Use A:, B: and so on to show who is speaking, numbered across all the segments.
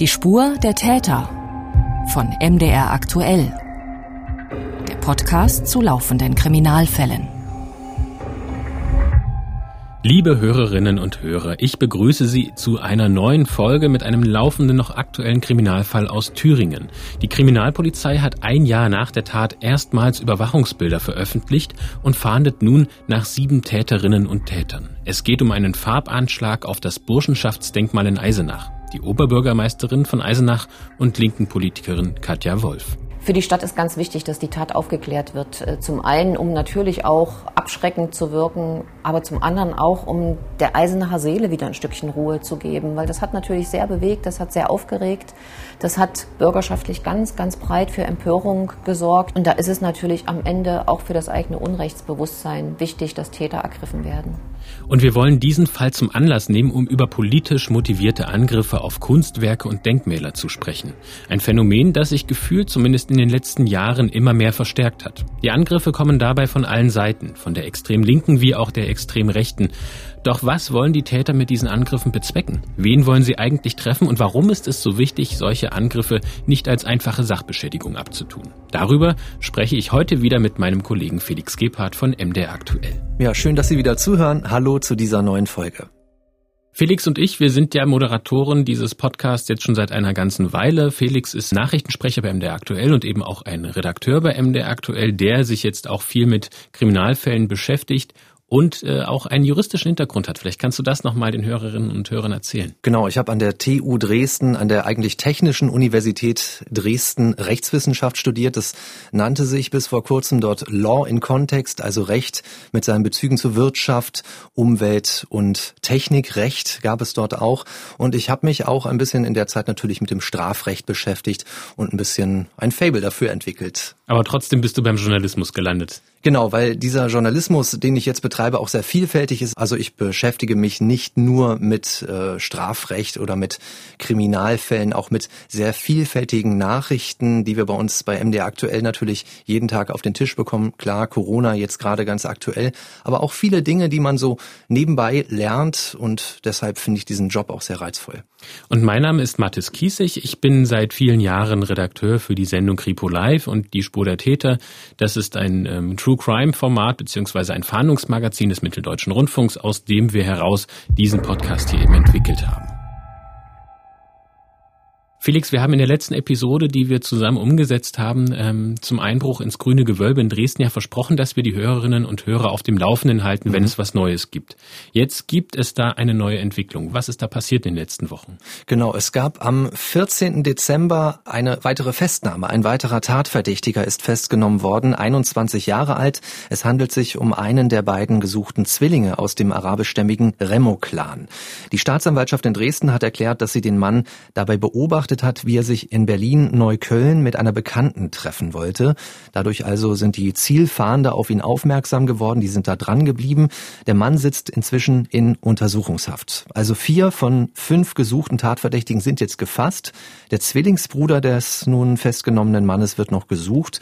A: Die Spur der Täter von MDR aktuell. Der Podcast zu laufenden Kriminalfällen.
B: Liebe Hörerinnen und Hörer, ich begrüße Sie zu einer neuen Folge mit einem laufenden noch aktuellen Kriminalfall aus Thüringen. Die Kriminalpolizei hat ein Jahr nach der Tat erstmals Überwachungsbilder veröffentlicht und fahndet nun nach sieben Täterinnen und Tätern. Es geht um einen Farbanschlag auf das Burschenschaftsdenkmal in Eisenach. Die Oberbürgermeisterin von Eisenach und linken Politikerin Katja Wolf.
C: Für die Stadt ist ganz wichtig, dass die Tat aufgeklärt wird. Äh, zum einen, um natürlich auch abschreckend zu wirken, aber zum anderen auch, um der Eisenacher Seele wieder ein Stückchen Ruhe zu geben, weil das hat natürlich sehr bewegt, das hat sehr aufgeregt, das hat bürgerschaftlich ganz, ganz breit für Empörung gesorgt. Und da ist es natürlich am Ende auch für das eigene Unrechtsbewusstsein wichtig, dass Täter ergriffen werden.
B: Und wir wollen diesen Fall zum Anlass nehmen, um über politisch motivierte Angriffe auf Kunstwerke und Denkmäler zu sprechen. Ein Phänomen, das sich gefühlt zumindest in den letzten Jahren immer mehr verstärkt hat. Die Angriffe kommen dabei von allen Seiten, von der extrem linken wie auch der extrem rechten. Doch was wollen die Täter mit diesen Angriffen bezwecken? Wen wollen sie eigentlich treffen und warum ist es so wichtig, solche Angriffe nicht als einfache Sachbeschädigung abzutun? Darüber spreche ich heute wieder mit meinem Kollegen Felix Gebhardt von MDR Aktuell.
D: Ja, schön, dass Sie wieder zuhören. Hallo zu dieser neuen Folge.
B: Felix und ich, wir sind ja Moderatoren dieses Podcasts jetzt schon seit einer ganzen Weile. Felix ist Nachrichtensprecher bei MDR Aktuell und eben auch ein Redakteur bei MDR Aktuell, der sich jetzt auch viel mit Kriminalfällen beschäftigt und äh, auch einen juristischen Hintergrund hat. Vielleicht kannst du das nochmal den Hörerinnen und Hörern erzählen.
D: Genau, ich habe an der TU Dresden, an der eigentlich Technischen Universität Dresden Rechtswissenschaft studiert. Das nannte sich bis vor kurzem dort Law in Context, also Recht mit seinen Bezügen zur Wirtschaft, Umwelt und Technikrecht gab es dort auch. Und ich habe mich auch ein bisschen in der Zeit natürlich mit dem Strafrecht beschäftigt und ein bisschen ein Fable dafür entwickelt.
B: Aber trotzdem bist du beim Journalismus gelandet.
D: Genau, weil dieser Journalismus, den ich jetzt betreibe, auch sehr vielfältig ist. Also ich beschäftige mich nicht nur mit äh, Strafrecht oder mit Kriminalfällen, auch mit sehr vielfältigen Nachrichten, die wir bei uns bei MDR aktuell natürlich jeden Tag auf den Tisch bekommen. Klar, Corona jetzt gerade ganz aktuell, aber auch viele Dinge, die man so nebenbei lernt und deshalb finde ich diesen Job auch sehr reizvoll.
B: Und mein Name ist Mathis Kiesig. Ich bin seit vielen Jahren Redakteur für die Sendung Kripo Live und die Spur der Täter. Das ist ein ähm, True Crime Format beziehungsweise ein Fahndungsmagazin des Mitteldeutschen Rundfunks, aus dem wir heraus diesen Podcast hier eben entwickelt haben. Felix, wir haben in der letzten Episode, die wir zusammen umgesetzt haben, ähm, zum Einbruch ins grüne Gewölbe in Dresden ja versprochen, dass wir die Hörerinnen und Hörer auf dem Laufenden halten, wenn mhm. es was Neues gibt. Jetzt gibt es da eine neue Entwicklung. Was ist da passiert in den letzten Wochen?
D: Genau, es gab am 14. Dezember eine weitere Festnahme. Ein weiterer Tatverdächtiger ist festgenommen worden, 21 Jahre alt. Es handelt sich um einen der beiden gesuchten Zwillinge aus dem arabischstämmigen Remo-Clan. Die Staatsanwaltschaft in Dresden hat erklärt, dass sie den Mann dabei beobachtet beobachtet hat, wie er sich in Berlin-Neukölln mit einer Bekannten treffen wollte. Dadurch also sind die Zielfahnder auf ihn aufmerksam geworden, die sind da dran geblieben. Der Mann sitzt inzwischen in Untersuchungshaft. Also vier von fünf gesuchten Tatverdächtigen sind jetzt gefasst. Der Zwillingsbruder des nun festgenommenen Mannes wird noch gesucht.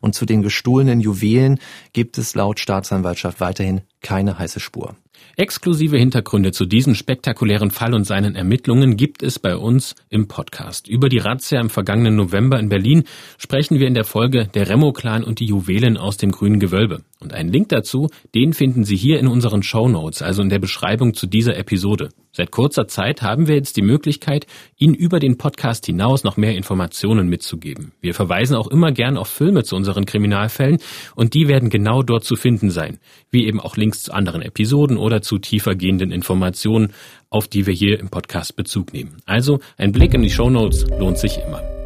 D: Und zu den gestohlenen Juwelen gibt es laut Staatsanwaltschaft weiterhin keine heiße Spur.
B: Exklusive Hintergründe zu diesem spektakulären Fall und seinen Ermittlungen gibt es bei uns im Podcast. Über die Razzia im vergangenen November in Berlin sprechen wir in der Folge Der Remo-Clan und die Juwelen aus dem grünen Gewölbe. Und einen Link dazu, den finden Sie hier in unseren Show Notes, also in der Beschreibung zu dieser Episode. Seit kurzer Zeit haben wir jetzt die Möglichkeit, Ihnen über den Podcast hinaus noch mehr Informationen mitzugeben. Wir verweisen auch immer gern auf Filme zu unseren Kriminalfällen und die werden genau dort zu finden sein, wie eben auch Links zu anderen Episoden oder zu tiefergehenden Informationen, auf die wir hier im Podcast Bezug nehmen. Also ein Blick in die Show Notes lohnt sich immer.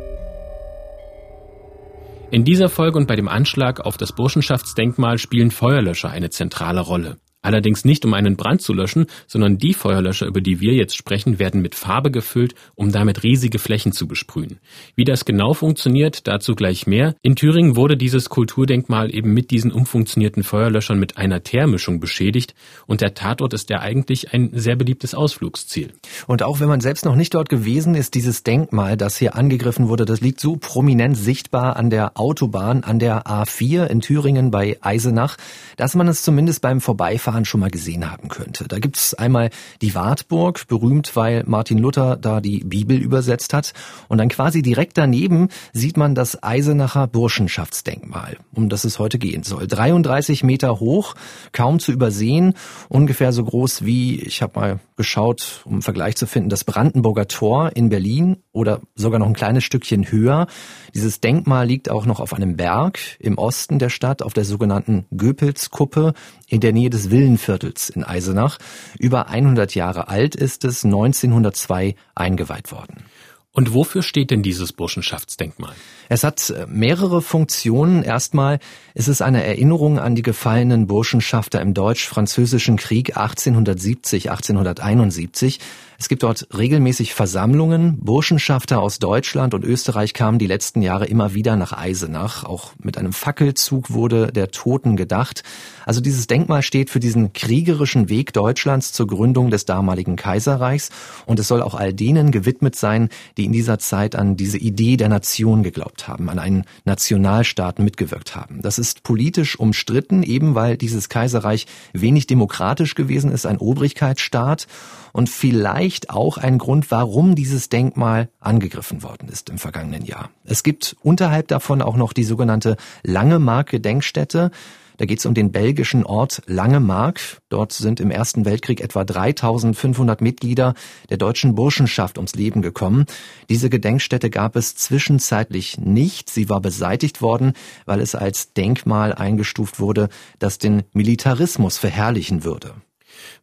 B: In dieser Folge und bei dem Anschlag auf das Burschenschaftsdenkmal spielen Feuerlöscher eine zentrale Rolle. Allerdings nicht, um einen Brand zu löschen, sondern die Feuerlöscher, über die wir jetzt sprechen, werden mit Farbe gefüllt, um damit riesige Flächen zu besprühen. Wie das genau funktioniert, dazu gleich mehr. In Thüringen wurde dieses Kulturdenkmal eben mit diesen umfunktionierten Feuerlöschern mit einer Teermischung beschädigt und der Tatort ist ja eigentlich ein sehr beliebtes Ausflugsziel.
D: Und auch wenn man selbst noch nicht dort gewesen ist, dieses Denkmal, das hier angegriffen wurde, das liegt so prominent sichtbar an der Autobahn, an der A4 in Thüringen bei Eisenach, dass man es zumindest beim Vorbeifahren Autobahn schon mal gesehen haben könnte. Da gibt's einmal die Wartburg, berühmt, weil Martin Luther da die Bibel übersetzt hat. Und dann quasi direkt daneben sieht man das Eisenacher Burschenschaftsdenkmal, um das es heute gehen soll. 33 Meter hoch, kaum zu übersehen, ungefähr so groß wie, ich habe mal geschaut, um einen Vergleich zu finden, das Brandenburger Tor in Berlin oder sogar noch ein kleines Stückchen höher. Dieses Denkmal liegt auch noch auf einem Berg im Osten der Stadt, auf der sogenannten Göpelskuppe in der Nähe des Villenviertels in Eisenach. Über 100 Jahre alt ist es, 1902 eingeweiht worden.
B: Und wofür steht denn dieses Burschenschaftsdenkmal?
D: Es hat äh, mehrere Funktionen. Erstmal ist es eine Erinnerung an die gefallenen Burschenschafter im Deutsch-Französischen Krieg 1870, 1871. Es gibt dort regelmäßig Versammlungen. Burschenschafter aus Deutschland und Österreich kamen die letzten Jahre immer wieder nach Eisenach. Auch mit einem Fackelzug wurde der Toten gedacht. Also dieses Denkmal steht für diesen kriegerischen Weg Deutschlands zur Gründung des damaligen Kaiserreichs und es soll auch all denen gewidmet sein, die in dieser Zeit an diese Idee der Nation geglaubt haben, an einen Nationalstaat mitgewirkt haben. Das ist politisch umstritten, eben weil dieses Kaiserreich wenig demokratisch gewesen ist, ein Obrigkeitsstaat und vielleicht auch ein Grund, warum dieses Denkmal angegriffen worden ist im vergangenen Jahr. Es gibt unterhalb davon auch noch die sogenannte Lange Mark Gedenkstätte. Da geht es um den belgischen Ort Langemark. Dort sind im Ersten Weltkrieg etwa 3500 Mitglieder der deutschen Burschenschaft ums Leben gekommen. Diese Gedenkstätte gab es zwischenzeitlich nicht. Sie war beseitigt worden, weil es als Denkmal eingestuft wurde, das den Militarismus verherrlichen würde.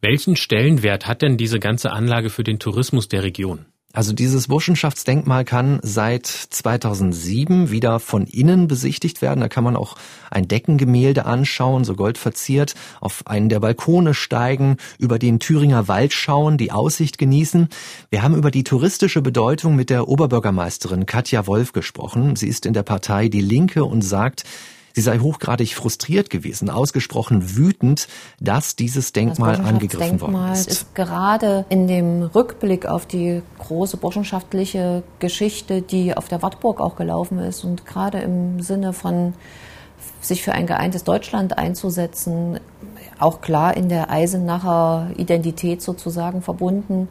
B: Welchen Stellenwert hat denn diese ganze Anlage für den Tourismus der Region?
D: Also dieses Burschenschaftsdenkmal kann seit 2007 wieder von innen besichtigt werden. Da kann man auch ein Deckengemälde anschauen, so goldverziert, auf einen der Balkone steigen, über den Thüringer Wald schauen, die Aussicht genießen. Wir haben über die touristische Bedeutung mit der Oberbürgermeisterin Katja Wolf gesprochen. Sie ist in der Partei Die Linke und sagt, Sie sei hochgradig frustriert gewesen, ausgesprochen wütend, dass dieses Denkmal das angegriffen worden ist.
C: ist gerade in dem Rückblick auf die große burschenschaftliche Geschichte, die auf der Wartburg auch gelaufen ist und gerade im Sinne von sich für ein geeintes Deutschland einzusetzen, auch klar in der Eisenacher Identität sozusagen verbunden.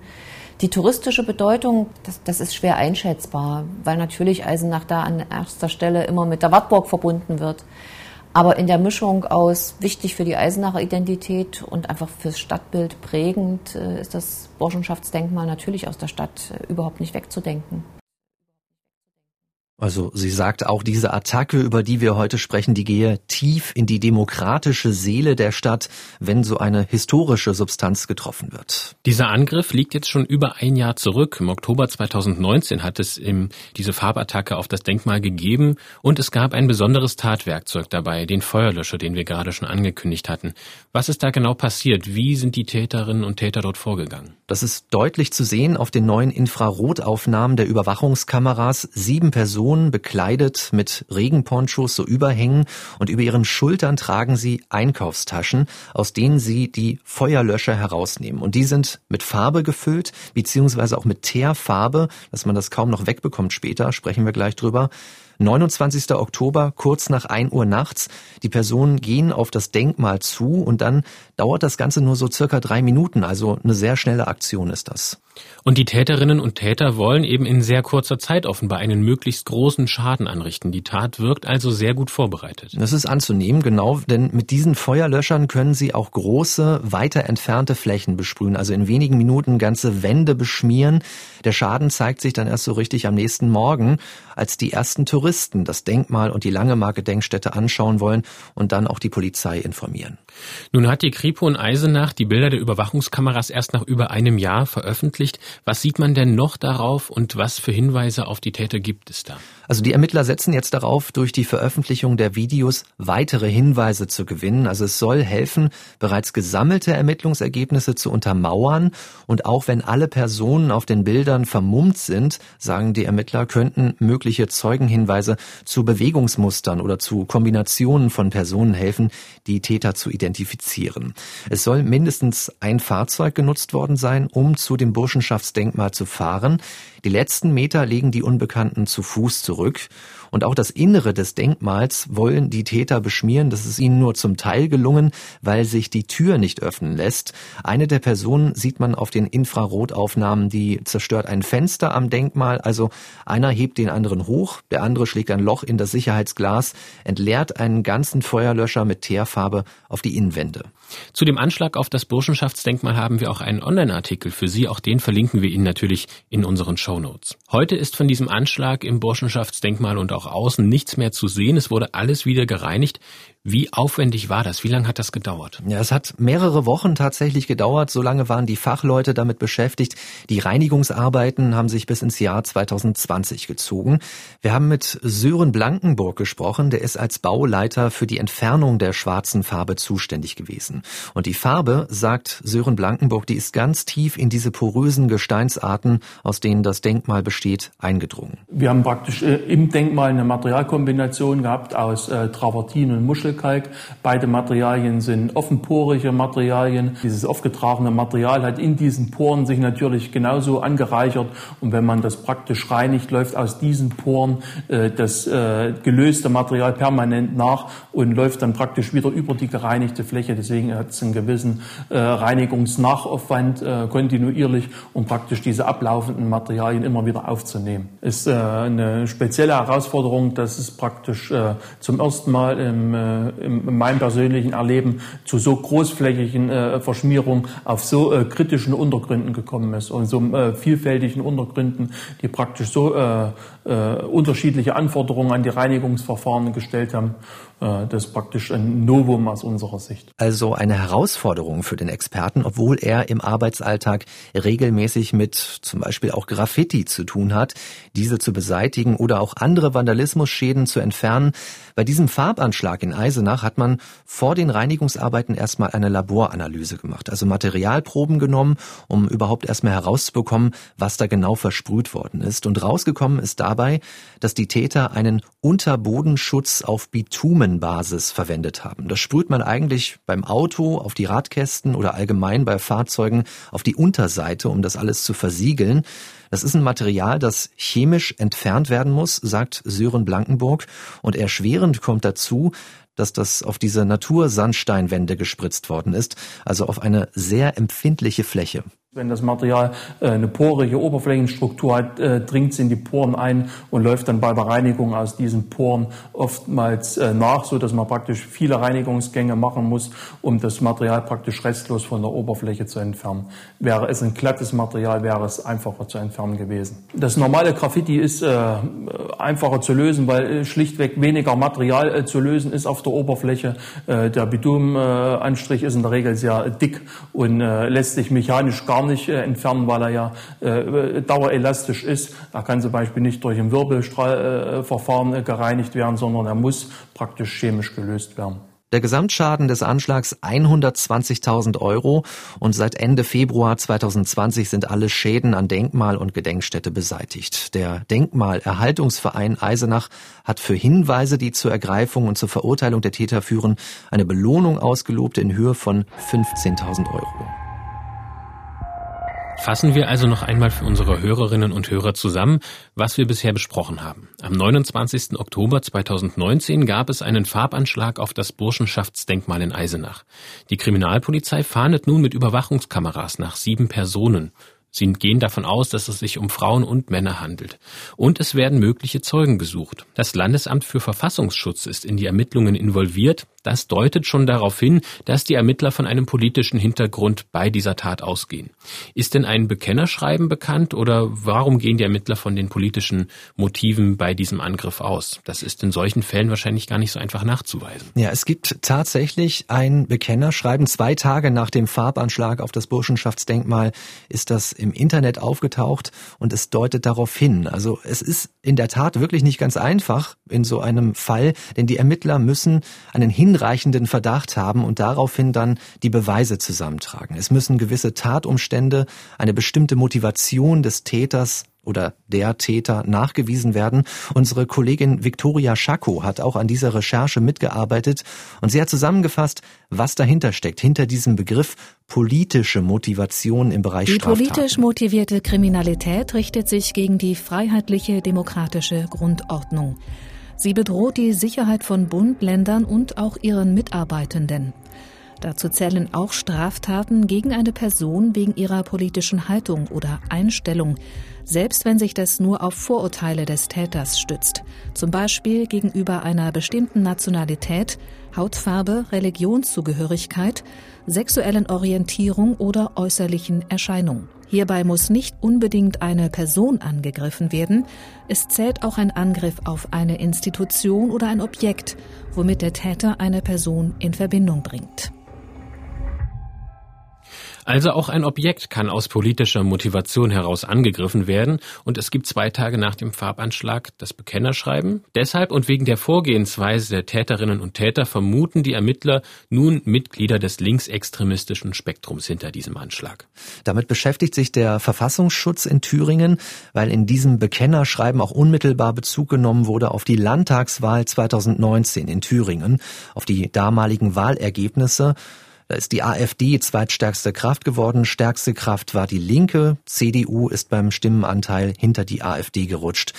C: Die touristische Bedeutung, das, das ist schwer einschätzbar, weil natürlich Eisenach da an erster Stelle immer mit der Wartburg verbunden wird. Aber in der Mischung aus wichtig für die Eisenacher Identität und einfach fürs Stadtbild prägend äh, ist das Burschenschaftsdenkmal natürlich aus der Stadt äh, überhaupt nicht wegzudenken.
D: Also sie sagt auch, diese Attacke, über die wir heute sprechen, die gehe tief in die demokratische Seele der Stadt, wenn so eine historische Substanz getroffen wird.
B: Dieser Angriff liegt jetzt schon über ein Jahr zurück. Im Oktober 2019 hat es im, diese Farbattacke auf das Denkmal gegeben und es gab ein besonderes Tatwerkzeug dabei, den Feuerlöscher, den wir gerade schon angekündigt hatten. Was ist da genau passiert? Wie sind die Täterinnen und Täter dort vorgegangen?
D: Das ist deutlich zu sehen auf den neuen Infrarotaufnahmen der Überwachungskameras. Sieben Personen Personen bekleidet mit Regenponchos so überhängen und über ihren Schultern tragen sie Einkaufstaschen, aus denen sie die Feuerlöscher herausnehmen. Und die sind mit Farbe gefüllt, beziehungsweise auch mit Teerfarbe, dass man das kaum noch wegbekommt später, sprechen wir gleich drüber. 29. Oktober, kurz nach 1 Uhr nachts. Die Personen gehen auf das Denkmal zu und dann dauert das Ganze nur so circa drei Minuten. Also eine sehr schnelle Aktion ist das.
B: Und die Täterinnen und Täter wollen eben in sehr kurzer Zeit offenbar einen möglichst großen Schaden anrichten. Die Tat wirkt also sehr gut vorbereitet.
D: Das ist anzunehmen, genau, denn mit diesen Feuerlöschern können sie auch große, weiter entfernte Flächen besprühen, also in wenigen Minuten ganze Wände beschmieren. Der Schaden zeigt sich dann erst so richtig am nächsten Morgen, als die ersten Touristen das Denkmal und die Langemark-Gedenkstätte anschauen wollen und dann auch die Polizei informieren.
B: Nun hat die Kripo in Eisenach die Bilder der Überwachungskameras erst nach über einem Jahr veröffentlicht. Was sieht man denn noch darauf und was für Hinweise auf die Täter gibt es da?
D: Also die Ermittler setzen jetzt darauf, durch die Veröffentlichung der Videos weitere Hinweise zu gewinnen. Also es soll helfen, bereits gesammelte Ermittlungsergebnisse zu untermauern. Und auch wenn alle Personen auf den Bildern vermummt sind, sagen die Ermittler, könnten mögliche Zeugenhinweise zu Bewegungsmustern oder zu Kombinationen von Personen helfen, die Täter zu identifizieren. Es soll mindestens ein Fahrzeug genutzt worden sein, um zu dem Burschenschaftsdenkmal zu fahren. Die letzten Meter legen die Unbekannten zu Fuß zurück zurück. Und auch das Innere des Denkmals wollen die Täter beschmieren. Das ist ihnen nur zum Teil gelungen, weil sich die Tür nicht öffnen lässt. Eine der Personen sieht man auf den Infrarotaufnahmen, die zerstört ein Fenster am Denkmal. Also einer hebt den anderen hoch, der andere schlägt ein Loch in das Sicherheitsglas, entleert einen ganzen Feuerlöscher mit Teerfarbe auf die Innenwände.
B: Zu dem Anschlag auf das Burschenschaftsdenkmal haben wir auch einen Online-Artikel für Sie. Auch den verlinken wir Ihnen natürlich in unseren Shownotes. Heute ist von diesem Anschlag im Burschenschaftsdenkmal und auch außen nichts mehr zu sehen. Es wurde alles wieder gereinigt. Wie aufwendig war das? Wie lange hat das gedauert?
D: Ja, es hat mehrere Wochen tatsächlich gedauert. So lange waren die Fachleute damit beschäftigt. Die Reinigungsarbeiten haben sich bis ins Jahr 2020 gezogen. Wir haben mit Sören Blankenburg gesprochen. Der ist als Bauleiter für die Entfernung der schwarzen Farbe zuständig gewesen. Und die Farbe, sagt Sören Blankenburg, die ist ganz tief in diese porösen Gesteinsarten, aus denen das Denkmal besteht, eingedrungen.
E: Wir haben praktisch äh, im Denkmal eine Materialkombination gehabt aus äh, Travertin und Muschel Muschelkalk. Beide Materialien sind offenporige Materialien. Dieses aufgetragene Material hat in diesen Poren sich natürlich genauso angereichert. Und wenn man das praktisch reinigt, läuft aus diesen Poren äh, das äh, gelöste Material permanent nach und läuft dann praktisch wieder über die gereinigte Fläche. Deswegen hat es einen gewissen äh, Reinigungsnachaufwand äh, kontinuierlich, um praktisch diese ablaufenden Materialien immer wieder aufzunehmen. Ist äh, eine spezielle Herausforderung, dass es praktisch äh, zum ersten Mal im in meinem persönlichen Erleben zu so großflächigen äh, Verschmierungen auf so äh, kritischen Untergründen gekommen ist und so äh, vielfältigen Untergründen, die praktisch so äh, äh, unterschiedliche Anforderungen an die Reinigungsverfahren gestellt haben. Äh, das ist praktisch ein Novum aus unserer Sicht.
D: Also eine Herausforderung für den Experten, obwohl er im Arbeitsalltag regelmäßig mit zum Beispiel auch Graffiti zu tun hat, diese zu beseitigen oder auch andere Vandalismusschäden zu entfernen. Bei diesem Farbanschlag in Eisenach hat man vor den Reinigungsarbeiten erstmal eine Laboranalyse gemacht, also Materialproben genommen, um überhaupt erstmal herauszubekommen, was da genau versprüht worden ist. Und rausgekommen ist dabei, dass die Täter einen Unterbodenschutz auf Bitumenbasis verwendet haben. Das sprüht man eigentlich beim Auto, auf die Radkästen oder allgemein bei Fahrzeugen auf die Unterseite, um das alles zu versiegeln. Das ist ein Material, das chemisch entfernt werden muss, sagt Sören Blankenburg. Und erschwerend kommt dazu, dass das auf diese Natursandsteinwände gespritzt worden ist, also auf eine sehr empfindliche Fläche.
E: Wenn das Material äh, eine porige Oberflächenstruktur hat, äh, dringt es in die Poren ein und läuft dann bei der Reinigung aus diesen Poren oftmals äh, nach, so dass man praktisch viele Reinigungsgänge machen muss, um das Material praktisch restlos von der Oberfläche zu entfernen. Wäre es ein glattes Material, wäre es einfacher zu entfernen gewesen. Das normale Graffiti ist einfacher zu lösen, weil schlichtweg weniger Material zu lösen ist auf der Oberfläche. Der Bitumenanstrich ist in der Regel sehr dick und lässt sich mechanisch gar gar nicht äh, entfernen, weil er ja äh, dauerelastisch ist. Er kann zum Beispiel nicht durch ein Wirbelstrahlverfahren äh, gereinigt werden, sondern er muss praktisch chemisch gelöst werden.
D: Der Gesamtschaden des Anschlags 120.000 Euro und seit Ende Februar 2020 sind alle Schäden an Denkmal und Gedenkstätte beseitigt. Der Denkmalerhaltungsverein Eisenach hat für Hinweise, die zur Ergreifung und zur Verurteilung der Täter führen, eine Belohnung ausgelobt in Höhe von 15.000 Euro.
B: Fassen wir also noch einmal für unsere Hörerinnen und Hörer zusammen, was wir bisher besprochen haben. Am 29. Oktober 2019 gab es einen Farbanschlag auf das Burschenschaftsdenkmal in Eisenach. Die Kriminalpolizei fahndet nun mit Überwachungskameras nach sieben Personen. Sie gehen davon aus, dass es sich um Frauen und Männer handelt. Und es werden mögliche Zeugen gesucht. Das Landesamt für Verfassungsschutz ist in die Ermittlungen involviert. Das deutet schon darauf hin, dass die Ermittler von einem politischen Hintergrund bei dieser Tat ausgehen. Ist denn ein Bekennerschreiben bekannt oder warum gehen die Ermittler von den politischen Motiven bei diesem Angriff aus? Das ist in solchen Fällen wahrscheinlich gar nicht so einfach nachzuweisen.
D: Ja, es gibt tatsächlich ein Bekennerschreiben. Zwei Tage nach dem Farbanschlag auf das Burschenschaftsdenkmal ist das im Internet aufgetaucht und es deutet darauf hin. Also es ist in der Tat wirklich nicht ganz einfach in so einem Fall, denn die Ermittler müssen einen hinreichenden Verdacht haben und daraufhin dann die Beweise zusammentragen. Es müssen gewisse Tatumstände, eine bestimmte Motivation des Täters oder der Täter nachgewiesen werden. Unsere Kollegin Viktoria Schako hat auch an dieser Recherche mitgearbeitet und sie hat zusammengefasst, was dahinter steckt, hinter diesem Begriff politische Motivation im Bereich.
F: Die politisch motivierte Kriminalität richtet sich gegen die freiheitliche demokratische Grundordnung. Sie bedroht die Sicherheit von Bund, Ländern und auch ihren Mitarbeitenden. Dazu zählen auch Straftaten gegen eine Person wegen ihrer politischen Haltung oder Einstellung, selbst wenn sich das nur auf Vorurteile des Täters stützt, zum Beispiel gegenüber einer bestimmten Nationalität, Hautfarbe, Religionszugehörigkeit, sexuellen Orientierung oder äußerlichen Erscheinung. Hierbei muss nicht unbedingt eine Person angegriffen werden, es zählt auch ein Angriff auf eine Institution oder ein Objekt, womit der Täter eine Person in Verbindung bringt.
B: Also auch ein Objekt kann aus politischer Motivation heraus angegriffen werden und es gibt zwei Tage nach dem Farbanschlag das Bekennerschreiben. Deshalb und wegen der Vorgehensweise der Täterinnen und Täter vermuten die Ermittler nun Mitglieder des linksextremistischen Spektrums hinter diesem Anschlag.
D: Damit beschäftigt sich der Verfassungsschutz in Thüringen, weil in diesem Bekennerschreiben auch unmittelbar Bezug genommen wurde auf die Landtagswahl 2019 in Thüringen, auf die damaligen Wahlergebnisse. Da ist die AfD zweitstärkste Kraft geworden. Stärkste Kraft war die Linke. CDU ist beim Stimmenanteil hinter die AfD gerutscht.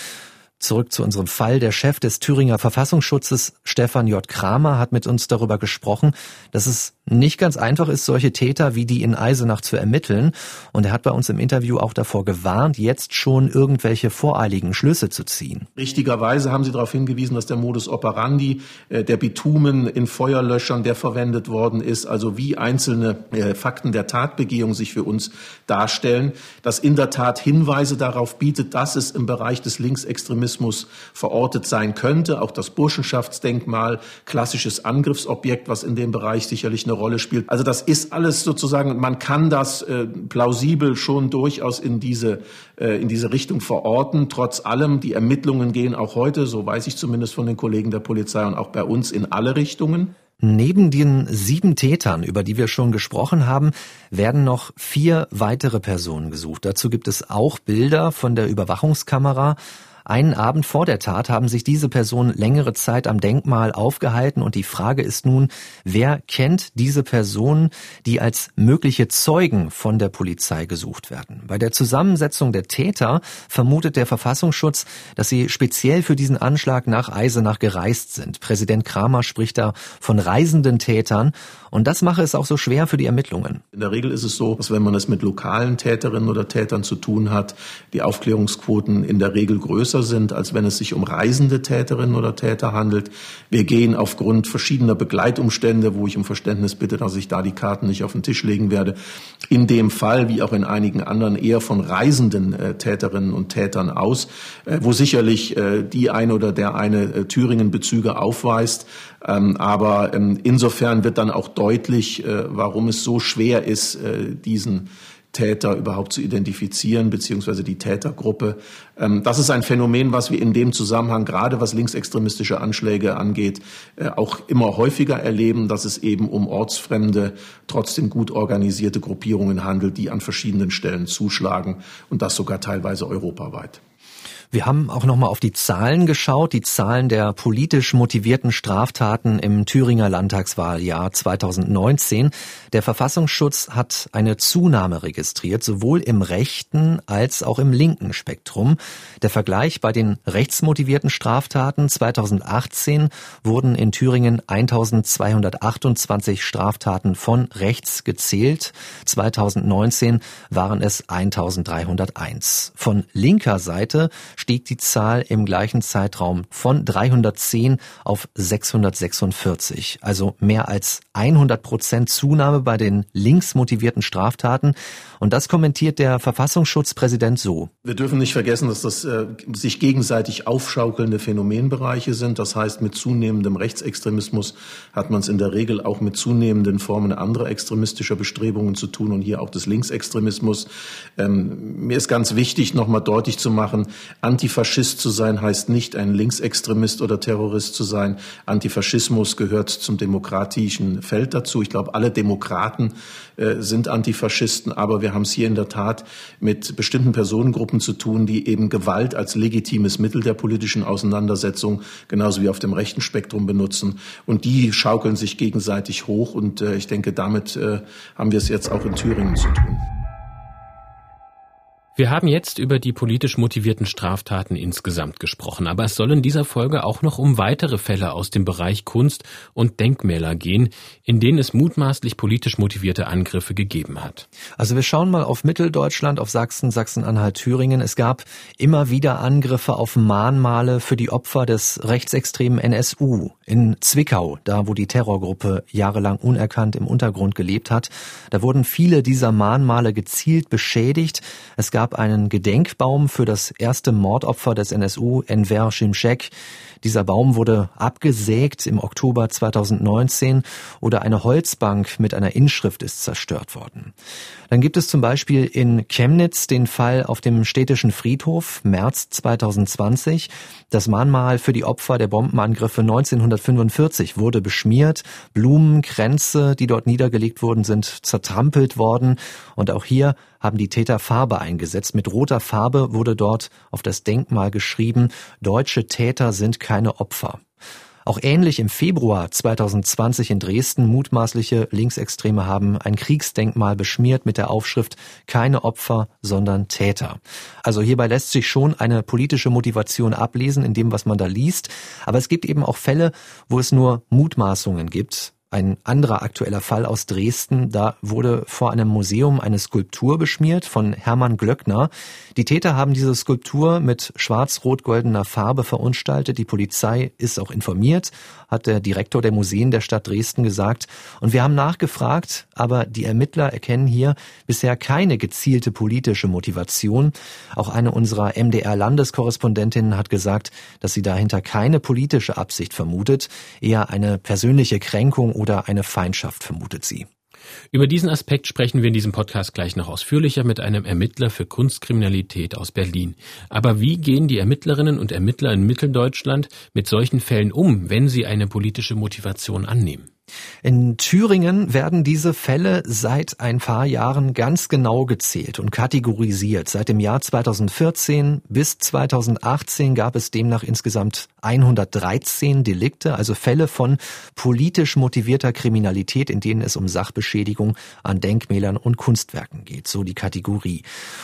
D: Zurück zu unserem Fall. Der Chef des Thüringer Verfassungsschutzes, Stefan J. Kramer, hat mit uns darüber gesprochen, dass es nicht ganz einfach ist, solche Täter wie die in Eisenach zu ermitteln. Und er hat bei uns im Interview auch davor gewarnt, jetzt schon irgendwelche voreiligen Schlüsse zu ziehen.
G: Richtigerweise haben Sie darauf hingewiesen, dass der Modus operandi, äh, der Bitumen in Feuerlöschern, der verwendet worden ist, also wie einzelne äh, Fakten der Tatbegehung sich für uns darstellen, dass in der Tat Hinweise darauf bietet, dass es im Bereich des Linksextremismus verortet sein könnte. Auch das Burschenschaftsdenkmal, klassisches Angriffsobjekt, was in dem Bereich sicherlich eine Rolle spielt. Also das ist alles sozusagen, man kann das äh, plausibel schon durchaus in diese, äh, in diese Richtung verorten. Trotz allem, die Ermittlungen gehen auch heute, so weiß ich zumindest von den Kollegen der Polizei und auch bei uns in alle Richtungen.
D: Neben den sieben Tätern, über die wir schon gesprochen haben, werden noch vier weitere Personen gesucht. Dazu gibt es auch Bilder von der Überwachungskamera. Einen Abend vor der Tat haben sich diese Personen längere Zeit am Denkmal aufgehalten und die Frage ist nun, wer kennt diese Personen, die als mögliche Zeugen von der Polizei gesucht werden? Bei der Zusammensetzung der Täter vermutet der Verfassungsschutz, dass sie speziell für diesen Anschlag nach Eisenach gereist sind. Präsident Kramer spricht da von reisenden Tätern und das mache es auch so schwer für die Ermittlungen.
G: In der Regel ist es so, dass wenn man es mit lokalen Täterinnen oder Tätern zu tun hat, die Aufklärungsquoten in der Regel größer sind, als wenn es sich um reisende Täterinnen oder Täter handelt. Wir gehen aufgrund verschiedener Begleitumstände, wo ich um Verständnis bitte, dass ich da die Karten nicht auf den Tisch legen werde, in dem Fall wie auch in einigen anderen eher von reisenden äh, Täterinnen und Tätern aus, äh, wo sicherlich äh, die eine oder der eine äh, Thüringen Bezüge aufweist. Ähm, aber ähm, insofern wird dann auch deutlich, äh, warum es so schwer ist, äh, diesen Täter überhaupt zu identifizieren, beziehungsweise die Tätergruppe. Ähm, das ist ein Phänomen, was wir in dem Zusammenhang, gerade was linksextremistische Anschläge angeht, äh, auch immer häufiger erleben, dass es eben um ortsfremde, trotzdem gut organisierte Gruppierungen handelt, die an verschiedenen Stellen zuschlagen und das sogar teilweise europaweit.
D: Wir haben auch nochmal auf die Zahlen geschaut, die Zahlen der politisch motivierten Straftaten im Thüringer Landtagswahljahr 2019. Der Verfassungsschutz hat eine Zunahme registriert, sowohl im rechten als auch im linken Spektrum. Der Vergleich bei den rechtsmotivierten Straftaten 2018 wurden in Thüringen 1228 Straftaten von rechts gezählt. 2019 waren es 1301. Von linker Seite stieg die Zahl im gleichen Zeitraum von 310 auf 646, also mehr als 100 Prozent Zunahme bei den links motivierten Straftaten. Und das kommentiert der Verfassungsschutzpräsident so.
G: Wir dürfen nicht vergessen, dass das äh, sich gegenseitig aufschaukelnde Phänomenbereiche sind. Das heißt, mit zunehmendem Rechtsextremismus hat man es in der Regel auch mit zunehmenden Formen anderer extremistischer Bestrebungen zu tun und hier auch des Linksextremismus. Ähm, mir ist ganz wichtig, nochmal deutlich zu machen, an Antifaschist zu sein heißt nicht, ein Linksextremist oder Terrorist zu sein. Antifaschismus gehört zum demokratischen Feld dazu. Ich glaube, alle Demokraten äh, sind Antifaschisten, aber wir haben es hier in der Tat mit bestimmten Personengruppen zu tun, die eben Gewalt als legitimes Mittel der politischen Auseinandersetzung genauso wie auf dem rechten Spektrum benutzen. Und die schaukeln sich gegenseitig hoch. Und äh, ich denke, damit äh, haben wir es jetzt auch in Thüringen zu tun.
B: Wir haben jetzt über die politisch motivierten Straftaten insgesamt gesprochen, aber es soll in dieser Folge auch noch um weitere Fälle aus dem Bereich Kunst und Denkmäler gehen, in denen es mutmaßlich politisch motivierte Angriffe gegeben hat.
D: Also wir schauen mal auf Mitteldeutschland, auf Sachsen, Sachsen-Anhalt, Thüringen. Es gab immer wieder Angriffe auf Mahnmale für die Opfer des rechtsextremen NSU in Zwickau, da wo die Terrorgruppe jahrelang unerkannt im Untergrund gelebt hat. Da wurden viele dieser Mahnmale gezielt beschädigt. Es gab einen Gedenkbaum für das erste Mordopfer des NSU, Enver Şimşek. Dieser Baum wurde abgesägt im Oktober 2019 oder eine Holzbank mit einer Inschrift ist zerstört worden. Dann gibt es zum Beispiel in Chemnitz den Fall auf dem städtischen Friedhof März 2020. Das Mahnmal für die Opfer der Bombenangriffe 1945 wurde beschmiert. Blumen, die dort niedergelegt wurden, sind zertrampelt worden. Und auch hier haben die Täter Farbe eingesetzt. Mit roter Farbe wurde dort auf das Denkmal geschrieben, deutsche Täter sind keine Opfer. Auch ähnlich im Februar 2020 in Dresden mutmaßliche Linksextreme haben ein Kriegsdenkmal beschmiert mit der Aufschrift Keine Opfer, sondern Täter. Also hierbei lässt sich schon eine politische Motivation ablesen in dem, was man da liest. Aber es gibt eben auch Fälle, wo es nur Mutmaßungen gibt. Ein anderer aktueller Fall aus Dresden, da wurde vor einem Museum eine Skulptur beschmiert von Hermann Glöckner. Die Täter haben diese Skulptur mit schwarz-rot-goldener Farbe verunstaltet. Die Polizei ist auch informiert, hat der Direktor der Museen der Stadt Dresden gesagt. Und wir haben nachgefragt, aber die Ermittler erkennen hier bisher keine gezielte politische Motivation. Auch eine unserer MDR-Landeskorrespondentinnen hat gesagt, dass sie dahinter keine politische Absicht vermutet, eher eine persönliche Kränkung oder eine Feindschaft, vermutet sie.
B: Über diesen Aspekt sprechen wir in diesem Podcast gleich noch ausführlicher mit einem Ermittler für Kunstkriminalität aus Berlin. Aber wie gehen die Ermittlerinnen und Ermittler in Mitteldeutschland mit solchen Fällen um, wenn sie eine politische Motivation annehmen?
D: In Thüringen werden diese Fälle seit ein paar Jahren ganz genau gezählt und kategorisiert. Seit dem Jahr 2014 bis 2018 gab es demnach insgesamt 113 Delikte, also Fälle von politisch motivierter Kriminalität, in denen es um Sachbeschädigung an Denkmälern und Kunstwerken geht, so die Kategorie.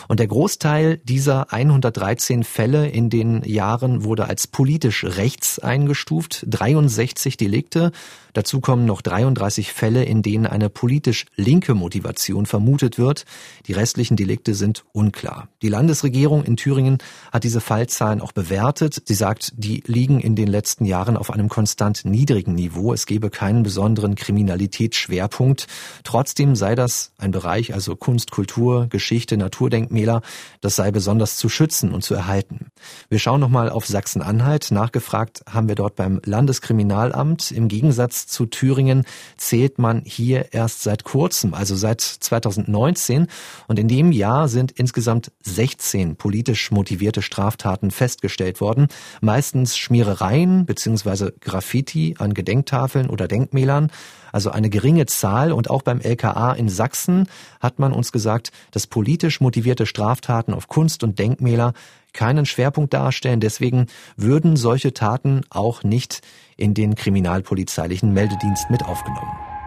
D: Und der Großteil dieser 113 Fälle in den Jahren wurde als politisch rechts eingestuft, 63 Delikte Dazu kommen noch 33 Fälle, in denen eine politisch linke Motivation vermutet wird. Die restlichen Delikte sind unklar. Die Landesregierung in Thüringen hat diese Fallzahlen auch bewertet. Sie sagt, die liegen in den letzten Jahren auf einem konstant niedrigen Niveau. Es gebe keinen besonderen Kriminalitätsschwerpunkt. Trotzdem sei das ein Bereich, also Kunst, Kultur, Geschichte, Naturdenkmäler, das sei besonders zu schützen und zu erhalten. Wir schauen nochmal auf Sachsen-Anhalt. Nachgefragt haben wir dort beim Landeskriminalamt. Im Gegensatz zu Thüringen zählt man hier erst seit kurzem, also seit 2019. Und in dem Jahr sind insgesamt 16 politisch motivierte Straftaten festgestellt worden. Meistens Schmierereien bzw. Graffiti an Gedenktafeln oder Denkmälern. Also eine geringe Zahl. Und auch beim LKA in Sachsen hat man uns gesagt, dass politisch motivierte Straftaten auf Kunst und Denkmäler keinen Schwerpunkt darstellen. Deswegen würden solche Taten auch nicht in den kriminalpolizeilichen Meldedienst mit aufgenommen.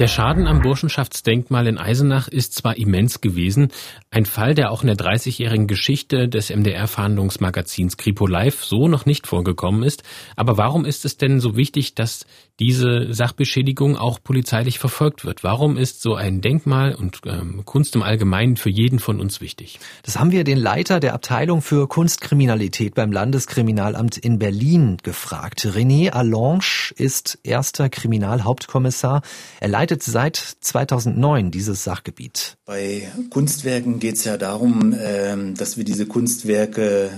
B: Der Schaden am Burschenschaftsdenkmal in Eisenach ist zwar immens gewesen, ein Fall, der auch in der 30-jährigen Geschichte des MDR-Verhandlungsmagazins Kripo Live so noch nicht vorgekommen ist, aber warum ist es denn so wichtig, dass diese Sachbeschädigung auch polizeilich verfolgt wird? Warum ist so ein Denkmal und ähm, Kunst im Allgemeinen für jeden von uns wichtig?
D: Das haben wir den Leiter der Abteilung für Kunstkriminalität beim Landeskriminalamt in Berlin gefragt. René Allange ist erster Kriminalhauptkommissar. Er leitet seit 2009 dieses Sachgebiet.
H: Bei Kunstwerken geht es ja darum, ähm, dass wir diese Kunstwerke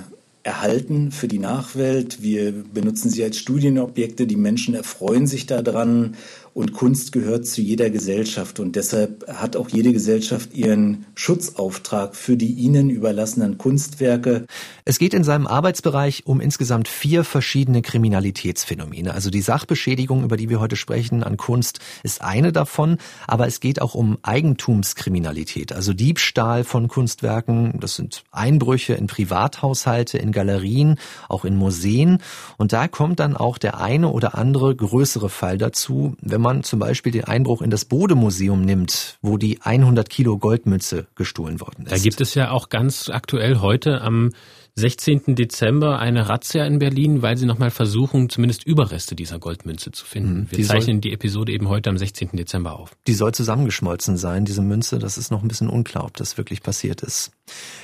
H: erhalten für die Nachwelt. Wir benutzen sie als Studienobjekte. Die Menschen erfreuen sich daran Und Kunst gehört zu jeder Gesellschaft und deshalb hat auch jede Gesellschaft ihren Schutzauftrag für die ihnen überlassenen Kunstwerke.
D: Es geht in seinem Arbeitsbereich um insgesamt vier verschiedene Kriminalitätsphänomene. Also die Sachbeschädigung, über die wir heute sprechen, an Kunst ist eine davon, aber es geht auch um Eigentumskriminalität, also Diebstahl von Kunstwerken. Das sind Einbrüche in Privathaushalte, in Galerien, auch in Museen. Und da kommt dann auch der eine oder andere größere Fall dazu, wenn man zum Beispiel den Einbruch in das Bodemuseum nimmt, wo die 100 Kilo Goldmünze gestohlen worden ist.
B: Da gibt es ja auch ganz aktuell heute am 16. Dezember eine Razzia in Berlin, weil sie nochmal versuchen, zumindest Überreste dieser Goldmünze zu finden. Mhm. Wir die zeichnen die Episode eben heute am 16. Dezember auf.
D: Die soll zusammengeschmolzen sein, diese Münze. Das ist noch ein bisschen unklar, ob das wirklich passiert ist.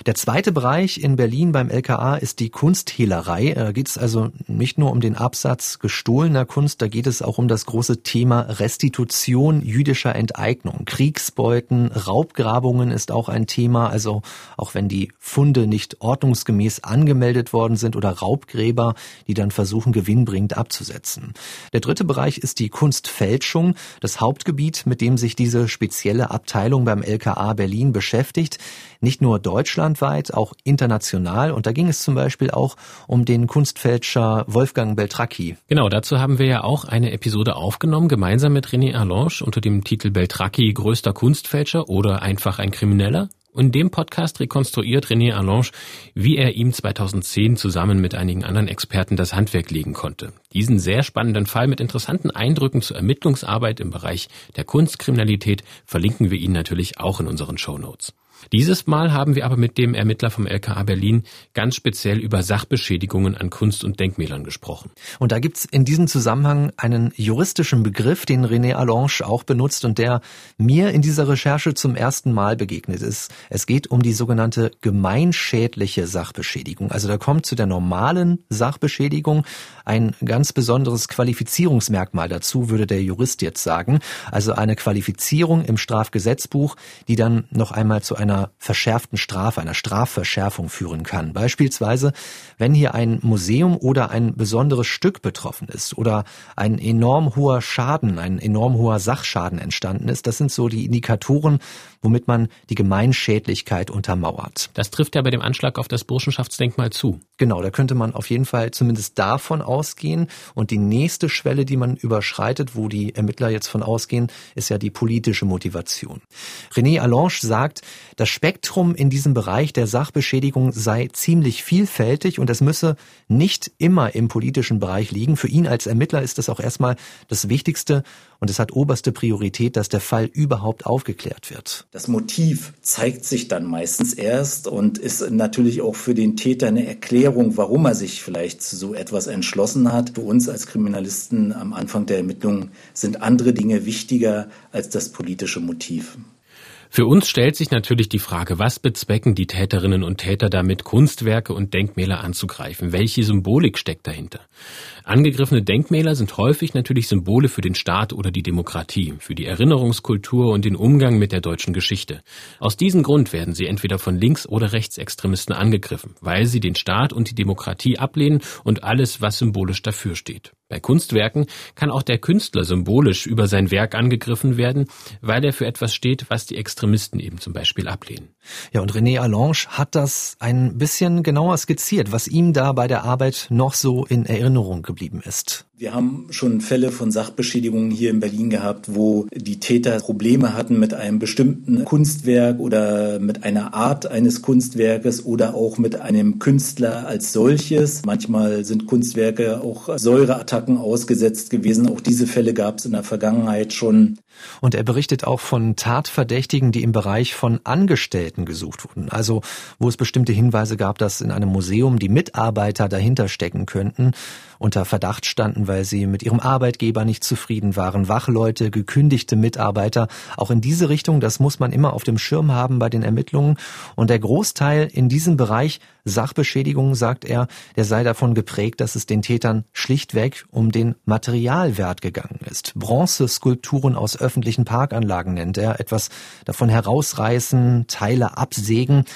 D: Der zweite Bereich in Berlin beim LKA ist die Kunsthehlerei. Da geht es also nicht nur um den Absatz gestohlener Kunst, da geht es auch um das große Thema Restitution jüdischer Enteignung. Kriegsbeuten, Raubgrabungen ist auch ein Thema. Also auch wenn die Funde nicht ordnungsgemäß angemeldet worden sind oder Raubgräber, die dann versuchen, gewinnbringend abzusetzen. Der dritte Bereich ist die Kunstfälschung, das Hauptgebiet, mit dem sich diese spezielle Abteilung beim LKA Berlin beschäftigt. Nicht nur deutschlandweit, auch international. Und da ging es zum Beispiel auch um den Kunstfälscher Wolfgang Beltracchi.
B: Genau, dazu haben wir ja auch eine Episode aufgenommen, gemeinsam mit René Arlange unter dem Titel Beltracchi größter Kunstfälscher oder einfach ein Krimineller. In dem Podcast rekonstruiert René Allange, wie er ihm 2010 zusammen mit einigen anderen Experten das Handwerk legen konnte. Diesen sehr spannenden Fall mit interessanten Eindrücken zur Ermittlungsarbeit im Bereich der Kunstkriminalität verlinken wir Ihnen natürlich auch in unseren Show Notes. Dieses Mal haben wir aber mit dem Ermittler vom LKA Berlin ganz speziell über Sachbeschädigungen an Kunst- und Denkmälern gesprochen.
D: Und da gibt's in diesem Zusammenhang einen juristischen Begriff, den René Allange auch benutzt und der mir in dieser Recherche zum ersten Mal begegnet ist. Es geht um die sogenannte gemeinschädliche Sachbeschädigung. Also da kommt zu der normalen Sachbeschädigung ein ganz besonderes Qualifizierungsmerkmal dazu, würde der Jurist jetzt sagen. Also eine Qualifizierung im Strafgesetzbuch, die dann noch einmal zu einer einer verschärften Strafe, einer Strafverschärfung führen kann. Beispielsweise, wenn hier ein Museum oder ein besonderes Stück betroffen ist oder ein enorm hoher Schaden, ein enorm hoher Sachschaden entstanden ist, das sind so die Indikatoren, womit man die Gemeinschädlichkeit untermauert.
B: Das trifft ja bei dem Anschlag auf das Burschenschaftsdenkmal zu.
D: Genau, da könnte man auf jeden Fall zumindest davon ausgehen. Und die nächste Schwelle, die man überschreitet, wo die Ermittler jetzt von ausgehen, ist ja die politische Motivation. René Allange sagt, das Spektrum in diesem Bereich der Sachbeschädigung sei ziemlich vielfältig und es müsse nicht immer im politischen Bereich liegen. Für ihn als Ermittler ist das auch erstmal das Wichtigste und es hat oberste Priorität, dass der Fall überhaupt aufgeklärt wird.
H: Das Motiv zeigt sich dann meistens erst und ist natürlich auch für den Täter eine Erklärung, warum er sich vielleicht zu so etwas entschlossen hat. Für uns als Kriminalisten am Anfang der Ermittlungen sind andere Dinge wichtiger als das politische Motiv.
B: Für uns stellt sich natürlich die Frage, was bezwecken die Täterinnen und Täter damit, Kunstwerke und Denkmäler anzugreifen? Welche Symbolik steckt dahinter? Angegriffene Denkmäler sind häufig natürlich Symbole für den Staat oder die Demokratie, für die Erinnerungskultur und den Umgang mit der deutschen Geschichte. Aus diesem Grund werden sie entweder von Links- oder Rechtsextremisten angegriffen, weil sie den Staat und die Demokratie ablehnen und alles, was symbolisch dafür steht. Bei Kunstwerken kann auch der Künstler symbolisch über sein Werk angegriffen werden, weil er für etwas steht, was die Extremisten eben zum Beispiel ablehnen.
D: Ja, und René Allange hat das ein bisschen genauer skizziert, was ihm da bei der Arbeit noch so in Erinnerung geblieben ist.
H: Wir haben schon Fälle von Sachbeschädigungen hier in Berlin gehabt, wo die Täter Probleme hatten mit einem bestimmten Kunstwerk oder mit einer Art eines Kunstwerkes oder auch mit einem Künstler als solches. Manchmal sind Kunstwerke auch Säureattacken ausgesetzt gewesen. Auch diese Fälle gab es in der Vergangenheit schon.
D: Und er berichtet auch von Tatverdächtigen, die im Bereich von Angestellten gesucht wurden. Also wo es bestimmte Hinweise gab, dass in einem Museum die Mitarbeiter dahinter stecken könnten, unter Verdacht standen, weil sie mit ihrem Arbeitgeber nicht zufrieden waren, Wachleute, gekündigte Mitarbeiter. Auch in diese Richtung, das muss man immer auf dem Schirm haben bei den Ermittlungen. Und der Großteil in diesem Bereich Sachbeschädigung, sagt er, der sei davon geprägt, dass es den Tätern schlichtweg um den Materialwert gegangen ist. Bronzeskulpturen aus öffentlichen Parkanlagen nennt er, etwas davon herausreißen, Teile absägen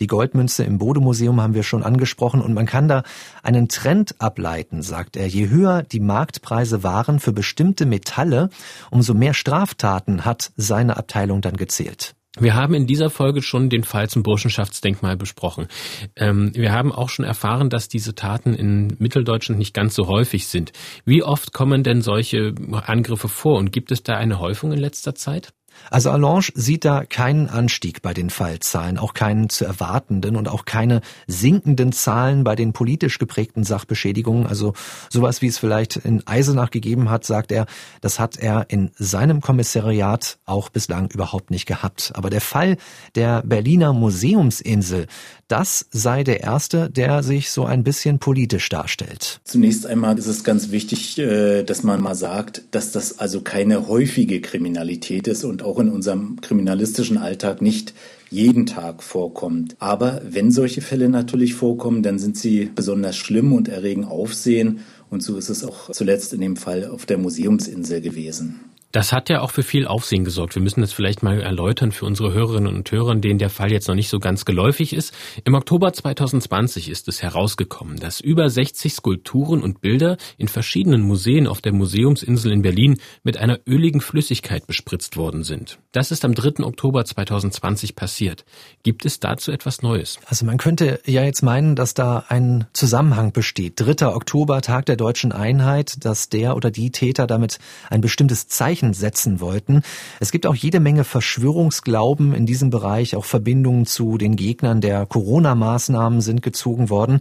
D: Die Goldmünze im Bodemuseum haben wir schon angesprochen und man kann da einen Trend ableiten, sagt er. Je höher die Marktpreise waren für bestimmte Metalle, umso mehr Straftaten hat seine Abteilung dann gezählt.
B: Wir haben in dieser Folge schon den Fall zum Burschenschaftsdenkmal besprochen. Ähm, wir haben auch schon erfahren, dass diese Taten in Mitteldeutschland nicht ganz so häufig sind. Wie oft kommen denn solche Angriffe vor und gibt es da eine Häufung in letzter Zeit?
D: Also Allange sieht da keinen Anstieg bei den Fallzahlen, auch keinen zu erwartenden und auch keine sinkenden Zahlen bei den politisch geprägten Sachbeschädigungen. Also sowas, wie es vielleicht in Eisenach gegeben hat, sagt er, das hat er in seinem Kommissariat auch bislang überhaupt nicht gehabt. Aber der Fall der Berliner Museumsinsel, das sei der erste, der sich so ein bisschen politisch darstellt.
H: Zunächst einmal ist es ganz wichtig, äh, dass man mal sagt, dass das also keine häufige Kriminalität ist und auch in unserem kriminalistischen Alltag nicht jeden Tag vorkommt. Aber wenn solche Fälle natürlich vorkommen, dann sind sie besonders schlimm und erregen Aufsehen. Und so ist es auch zuletzt in dem Fall auf der Museumsinsel gewesen.
B: Das hat ja auch für viel Aufsehen gesorgt. Wir müssen das vielleicht mal erläutern für unsere Hörerinnen und Hörer, denen der Fall jetzt noch nicht so ganz geläufig ist. Im Oktober 2020 ist es herausgekommen, dass über 60 Skulpturen und Bilder in verschiedenen Museen auf der Museumsinsel in Berlin mit einer öligen Flüssigkeit bespritzt worden sind. Das ist am 3. Oktober 2020 passiert. Gibt es dazu etwas Neues?
D: Also man könnte ja jetzt meinen, dass da ein Zusammenhang besteht. 3. Oktober, Tag der deutschen Einheit, dass der oder die Täter damit ein bestimmtes Zeichen Zeichen setzen wollten. Es gibt auch jede Menge Verschwörungsglauben in diesem Bereich, auch Verbindungen zu den Gegnern der Corona-Maßnahmen sind gezogen worden.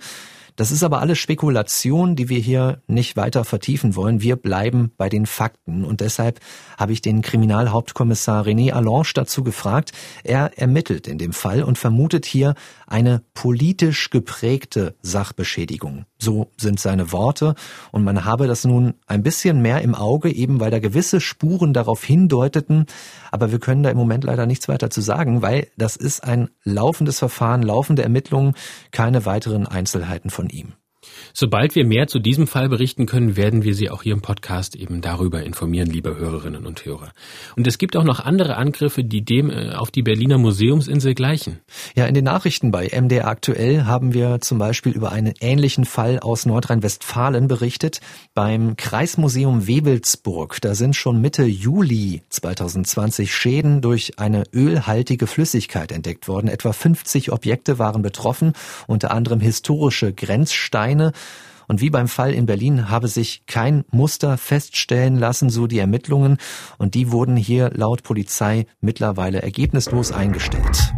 D: Das ist aber alles Spekulation, die wir hier nicht weiter vertiefen wollen. Wir bleiben bei den Fakten. Und deshalb habe ich den Kriminalhauptkommissar René Allange dazu gefragt. Er ermittelt in dem Fall und vermutet hier eine politisch geprägte Sachbeschädigung. So sind seine Worte. Und man habe das nun ein bisschen mehr im Auge, eben weil da gewisse Spuren darauf hindeuteten. Aber wir können da im Moment leider nichts weiter zu sagen, weil das ist ein laufendes Verfahren, laufende Ermittlungen, keine weiteren Einzelheiten von ihm.
B: Sobald wir mehr zu diesem Fall berichten können, werden wir Sie auch hier im Podcast eben darüber informieren, liebe Hörerinnen und Hörer. Und es gibt auch noch andere Angriffe, die dem äh, auf die Berliner Museumsinsel gleichen.
D: Ja, in den Nachrichten bei MDR aktuell haben wir zum Beispiel über einen ähnlichen Fall aus Nordrhein-Westfalen berichtet. Beim Kreismuseum Wewelsburg, da sind schon Mitte Juli 2020 Schäden durch eine ölhaltige Flüssigkeit entdeckt worden. Etwa 50 Objekte waren betroffen, unter anderem historische Grenzsteine Und wie beim Fall in Berlin habe sich kein Muster feststellen lassen, so die Ermittlungen. Und die wurden hier laut Polizei mittlerweile ergebnislos eingestellt.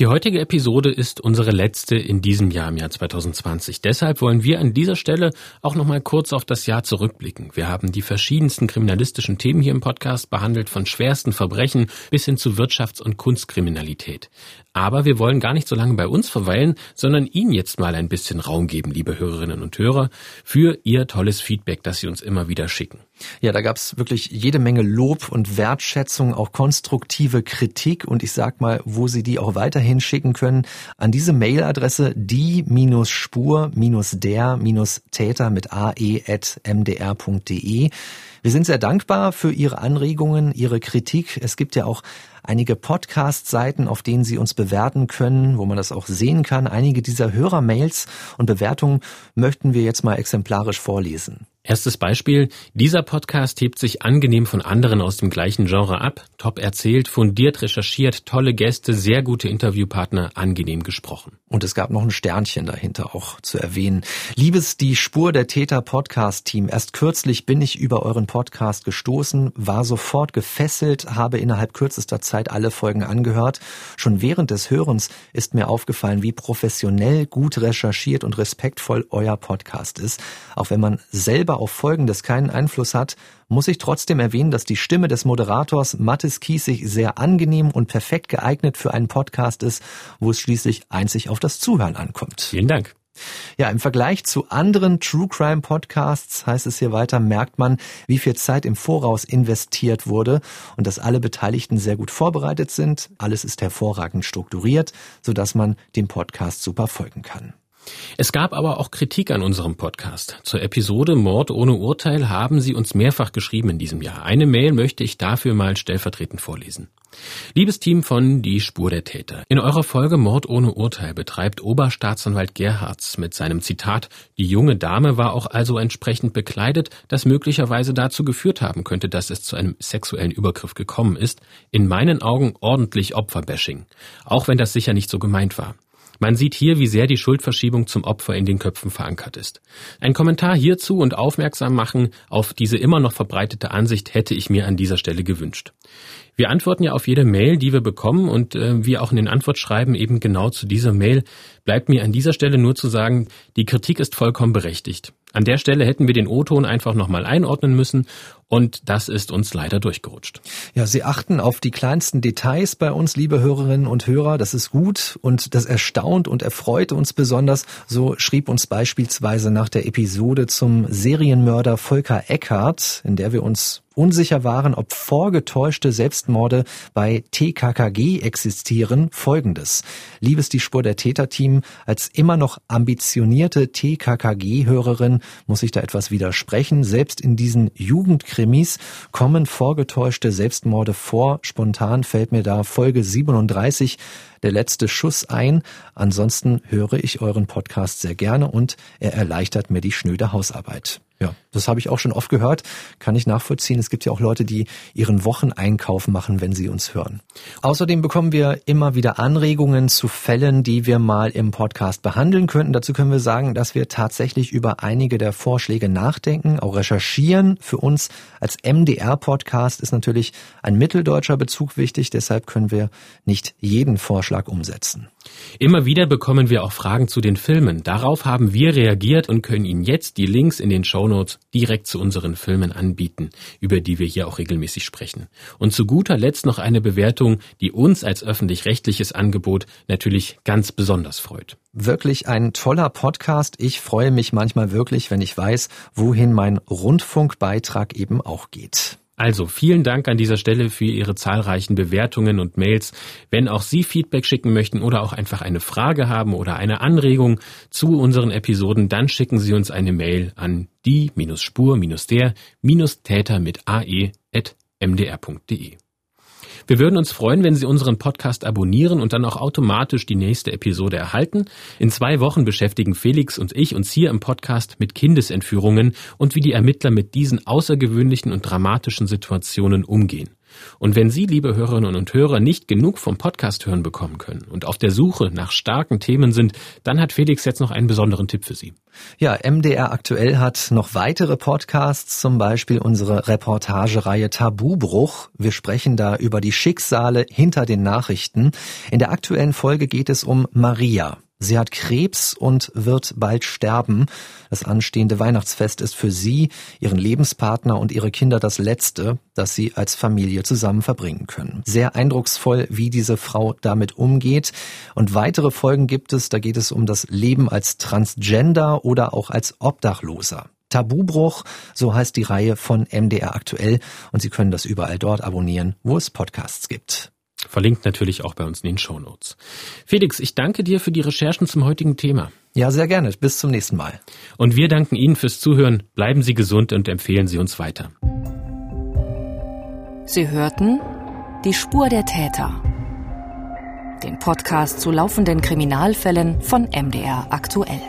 B: Die heutige Episode ist unsere letzte in diesem Jahr im Jahr 2020. Deshalb wollen wir an dieser Stelle auch noch mal kurz auf das Jahr zurückblicken. Wir haben die verschiedensten kriminalistischen Themen hier im Podcast behandelt, von schwersten Verbrechen bis hin zu Wirtschafts- und Kunstkriminalität. Aber wir wollen gar nicht so lange bei uns verweilen, sondern Ihnen jetzt mal ein bisschen Raum geben, liebe Hörerinnen und Hörer, für Ihr tolles Feedback, das Sie uns immer wieder schicken.
D: Ja, da gab's wirklich jede Menge Lob und Wertschätzung, auch konstruktive Kritik und ich sag mal, wo Sie die auch weiterhin schicken können, an diese Mailadresse die-spur-der-täter mit ae.mdr.de. Wir sind sehr dankbar für Ihre Anregungen, Ihre Kritik. Es gibt ja auch einige Podcast-Seiten, auf denen Sie uns bewerten können, wo man das auch sehen kann. Einige dieser Hörermails und Bewertungen möchten wir jetzt mal exemplarisch vorlesen.
B: Erstes Beispiel. Dieser Podcast hebt sich angenehm von anderen aus dem gleichen Genre ab. Top erzählt, fundiert recherchiert, tolle Gäste, sehr gute Interviewpartner, angenehm gesprochen.
D: Und es gab noch ein Sternchen dahinter auch zu erwähnen. Liebes Die Spur der Täter Podcast Team. Erst kürzlich bin ich über euren Podcast gestoßen, war sofort gefesselt, habe innerhalb kürzester Zeit alle Folgen angehört. Schon während des Hörens ist mir aufgefallen, wie professionell, gut recherchiert und respektvoll euer Podcast ist. Auch wenn man selber selber auf Folgendes keinen Einfluss hat, muss ich trotzdem erwähnen, dass die Stimme des Moderators Mathis Kiesig sehr angenehm und perfekt geeignet für einen Podcast ist, wo es schließlich einzig auf das Zuhören ankommt.
B: Vielen Dank.
D: Ja, im Vergleich zu anderen True Crime Podcasts heißt es hier weiter, merkt man, wie viel Zeit im Voraus investiert wurde und dass alle Beteiligten sehr gut vorbereitet sind. Alles ist hervorragend strukturiert, sodass man dem Podcast super folgen kann.
B: Es gab aber auch Kritik an unserem Podcast. Zur Episode Mord ohne Urteil haben Sie uns mehrfach geschrieben in diesem Jahr. Eine Mail möchte ich dafür mal stellvertretend vorlesen. Liebes Team von Die Spur der Täter. In eurer Folge Mord ohne Urteil betreibt Oberstaatsanwalt Gerhards mit seinem Zitat Die junge Dame war auch also entsprechend bekleidet, das möglicherweise dazu geführt haben könnte, dass es zu einem sexuellen Übergriff gekommen ist, in meinen Augen ordentlich Opferbashing. Auch wenn das sicher nicht so gemeint war. Man sieht hier, wie sehr die Schuldverschiebung zum Opfer in den Köpfen verankert ist. Ein Kommentar hierzu und aufmerksam machen auf diese immer noch verbreitete Ansicht hätte ich mir an dieser Stelle gewünscht. Wir antworten ja auf jede Mail, die wir bekommen und äh, wie auch in den Antwortschreiben eben genau zu dieser Mail bleibt mir an dieser Stelle nur zu sagen, die Kritik ist vollkommen berechtigt. An der Stelle hätten wir den O-Ton einfach nochmal einordnen müssen und das ist uns leider durchgerutscht.
D: Ja, Sie achten auf die kleinsten Details bei uns, liebe Hörerinnen und Hörer. Das ist gut und das erstaunt und erfreut uns besonders. So schrieb uns beispielsweise nach der Episode zum Serienmörder Volker Eckhardt, in der wir uns unsicher waren, ob vorgetäuschte Selbstmorde bei TKKG existieren, folgendes. Liebes die Spur der Täter-Team, als immer noch ambitionierte TKKG-Hörerin muss ich da etwas widersprechen. Selbst in diesen Jugendkrimis kommen vorgetäuschte Selbstmorde vor. Spontan fällt mir da Folge 37 der letzte Schuss ein. Ansonsten höre ich euren Podcast sehr gerne und er erleichtert mir die schnöde Hausarbeit. Ja, das habe ich auch schon oft gehört, kann ich nachvollziehen. Es gibt ja auch Leute, die ihren Wocheneinkauf machen, wenn sie uns hören. Außerdem bekommen wir immer wieder Anregungen zu Fällen, die wir mal im Podcast behandeln könnten. Dazu können wir sagen, dass wir tatsächlich über einige der Vorschläge nachdenken, auch recherchieren. Für uns als MDR-Podcast ist natürlich ein mitteldeutscher Bezug wichtig, deshalb können wir nicht jeden Vorschlag umsetzen.
B: Immer wieder bekommen wir auch Fragen zu den Filmen. Darauf haben wir reagiert und können Ihnen jetzt die Links in den Shownotes direkt zu unseren Filmen anbieten, über die wir hier auch regelmäßig sprechen. Und zu guter Letzt noch eine Bewertung, die uns als öffentlich-rechtliches Angebot natürlich ganz besonders freut.
D: Wirklich ein toller Podcast. Ich freue mich manchmal wirklich, wenn ich weiß, wohin mein Rundfunkbeitrag eben auch geht.
B: Also vielen Dank an dieser Stelle für Ihre zahlreichen Bewertungen und Mails. Wenn auch Sie Feedback schicken möchten oder auch einfach eine Frage haben oder eine Anregung zu unseren Episoden, dann schicken Sie uns eine Mail an die-spur-der-täter mit ae.mdr.de. Wir würden uns freuen, wenn Sie unseren Podcast abonnieren und dann auch automatisch die nächste Episode erhalten. In zwei Wochen beschäftigen Felix und ich uns hier im Podcast mit Kindesentführungen und wie die Ermittler mit diesen außergewöhnlichen und dramatischen Situationen umgehen. Und wenn Sie, liebe Hörerinnen und Hörer, nicht genug vom Podcast hören bekommen können und auf der Suche nach starken Themen sind, dann hat Felix jetzt noch einen besonderen Tipp für Sie.
D: Ja, MDR aktuell hat noch weitere Podcasts, zum Beispiel unsere Reportagereihe Tabubruch. Wir sprechen da über die Schicksale hinter den Nachrichten. In der aktuellen Folge geht es um Maria. Sie hat Krebs und wird bald sterben. Das anstehende Weihnachtsfest ist für sie, ihren Lebenspartner und ihre Kinder das letzte, das sie als Familie zusammen verbringen können. Sehr eindrucksvoll, wie diese Frau damit umgeht. Und weitere Folgen gibt es, da geht es um das Leben als Transgender oder auch als Obdachloser. Tabubruch, so heißt die Reihe von MDR aktuell und Sie können das überall dort abonnieren, wo es Podcasts gibt.
B: Verlinkt natürlich auch bei uns in den Show Notes. Felix, ich danke dir für die Recherchen zum heutigen Thema.
D: Ja, sehr gerne. Bis zum nächsten Mal.
B: Und wir danken Ihnen fürs Zuhören. Bleiben Sie gesund und empfehlen Sie uns weiter.
A: Sie hörten Die Spur der Täter. Den Podcast zu laufenden Kriminalfällen von MDR aktuell.